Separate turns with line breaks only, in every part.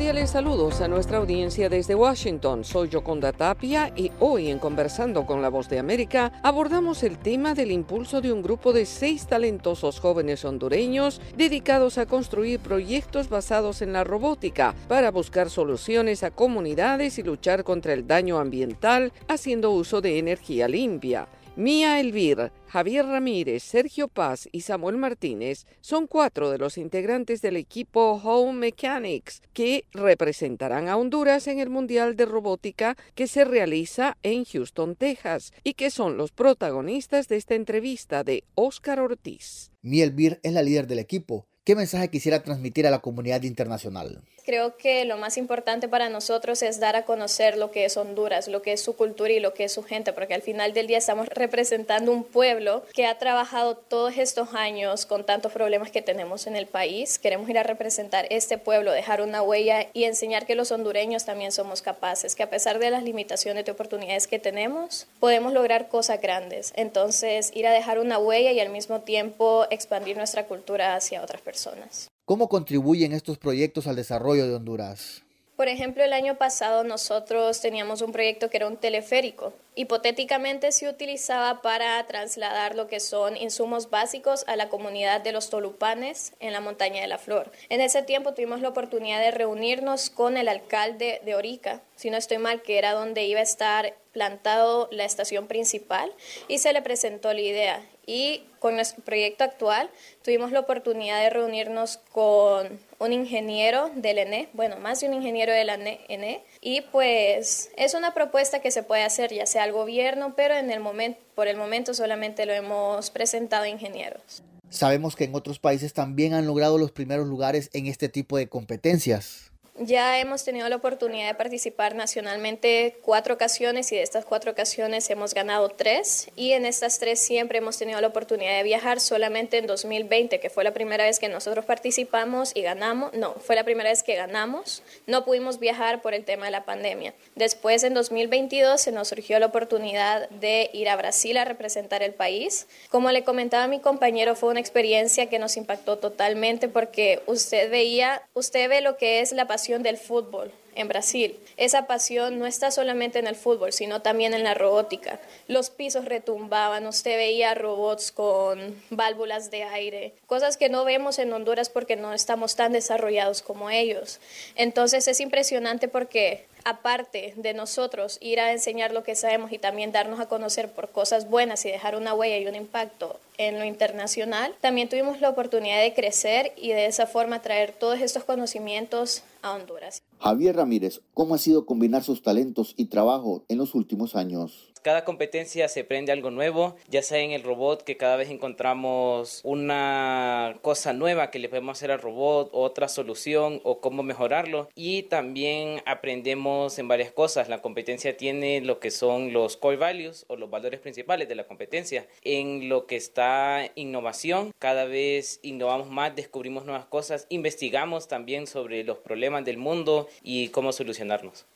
Cordiales saludos a nuestra audiencia desde Washington. Soy Yoconda Tapia y hoy en Conversando con la Voz de América abordamos el tema del impulso de un grupo de seis talentosos jóvenes hondureños dedicados a construir proyectos basados en la robótica para buscar soluciones a comunidades y luchar contra el daño ambiental haciendo uso de energía limpia. Mía Elvir, Javier Ramírez, Sergio Paz y Samuel Martínez son cuatro de los integrantes del equipo Home Mechanics que representarán a Honduras en el Mundial de Robótica que se realiza en Houston, Texas, y que son los protagonistas de esta entrevista de Oscar Ortiz.
Mía Elvir es la líder del equipo. ¿Qué mensaje quisiera transmitir a la comunidad internacional?
Creo que lo más importante para nosotros es dar a conocer lo que es Honduras, lo que es su cultura y lo que es su gente, porque al final del día estamos representando un pueblo que ha trabajado todos estos años con tantos problemas que tenemos en el país. Queremos ir a representar este pueblo, dejar una huella y enseñar que los hondureños también somos capaces, que a pesar de las limitaciones de oportunidades que tenemos, podemos lograr cosas grandes. Entonces, ir a dejar una huella y al mismo tiempo expandir nuestra cultura hacia otras personas.
¿Cómo contribuyen estos proyectos al desarrollo de Honduras?
Por ejemplo, el año pasado nosotros teníamos un proyecto que era un teleférico. Hipotéticamente se utilizaba para trasladar lo que son insumos básicos a la comunidad de los tolupanes en la montaña de la Flor. En ese tiempo tuvimos la oportunidad de reunirnos con el alcalde de Orica, si no estoy mal, que era donde iba a estar plantado la estación principal, y se le presentó la idea y con nuestro proyecto actual tuvimos la oportunidad de reunirnos con un ingeniero del ENE, bueno, más de un ingeniero del ENE, y pues es una propuesta que se puede hacer ya sea al gobierno, pero en el momento, por el momento solamente lo hemos presentado a ingenieros.
Sabemos que en otros países también han logrado los primeros lugares en este tipo de competencias.
Ya hemos tenido la oportunidad de participar nacionalmente cuatro ocasiones y de estas cuatro ocasiones hemos ganado tres y en estas tres siempre hemos tenido la oportunidad de viajar solamente en 2020, que fue la primera vez que nosotros participamos y ganamos, no, fue la primera vez que ganamos, no pudimos viajar por el tema de la pandemia. Después en 2022 se nos surgió la oportunidad de ir a Brasil a representar el país. Como le comentaba mi compañero, fue una experiencia que nos impactó totalmente porque usted veía, usted ve lo que es la pasión del fútbol en Brasil. Esa pasión no está solamente en el fútbol, sino también en la robótica. Los pisos retumbaban, usted veía robots con válvulas de aire, cosas que no vemos en Honduras porque no estamos tan desarrollados como ellos. Entonces es impresionante porque aparte de nosotros ir a enseñar lo que sabemos y también darnos a conocer por cosas buenas y dejar una huella y un impacto en lo internacional, también tuvimos la oportunidad de crecer y de esa forma traer todos estos conocimientos a Honduras.
Javier Ramírez, ¿cómo ha sido combinar sus talentos y trabajo en los últimos años?
Cada competencia se aprende algo nuevo, ya sea en el robot que cada vez encontramos una cosa nueva que le podemos hacer al robot, otra solución o cómo mejorarlo y también aprendemos en varias cosas. La competencia tiene lo que son los core values o los valores principales de la competencia. En lo que está innovación, cada vez innovamos más, descubrimos nuevas cosas, investigamos también sobre los problemas del mundo y cómo solucionarlos.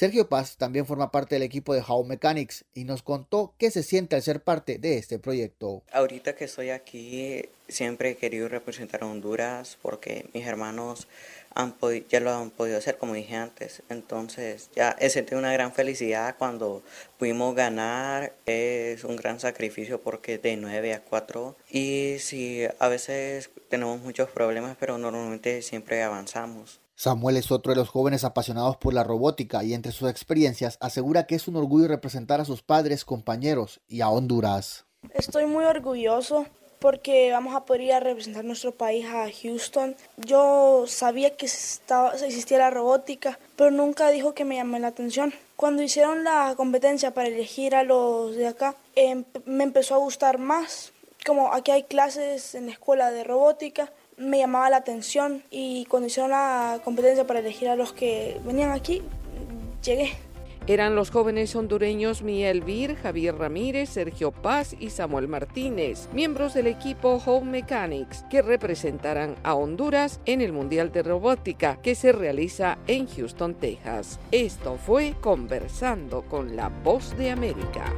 Sergio Paz también forma parte del equipo de How Mechanics y nos contó qué se siente al ser parte de este proyecto.
Ahorita que estoy aquí, siempre he querido representar a Honduras porque mis hermanos han ya lo han podido hacer, como dije antes. Entonces, ya he sentido una gran felicidad cuando pudimos ganar. Es un gran sacrificio porque de 9 a 4. Y sí, a veces tenemos muchos problemas, pero normalmente siempre avanzamos.
Samuel es otro de los jóvenes apasionados por la robótica y entre sus experiencias asegura que es un orgullo representar a sus padres, compañeros y a Honduras.
Estoy muy orgulloso porque vamos a poder ir a representar nuestro país a Houston. Yo sabía que estaba, existía la robótica, pero nunca dijo que me llamó la atención. Cuando hicieron la competencia para elegir a los de acá, em, me empezó a gustar más. Como aquí hay clases en la escuela de robótica, me llamaba la atención y cuando hicieron la competencia para elegir a los que venían aquí, llegué.
Eran los jóvenes hondureños Miel Vir, Javier Ramírez, Sergio Paz y Samuel Martínez, miembros del equipo Home Mechanics, que representarán a Honduras en el Mundial de Robótica que se realiza en Houston, Texas. Esto fue Conversando con la Voz de América.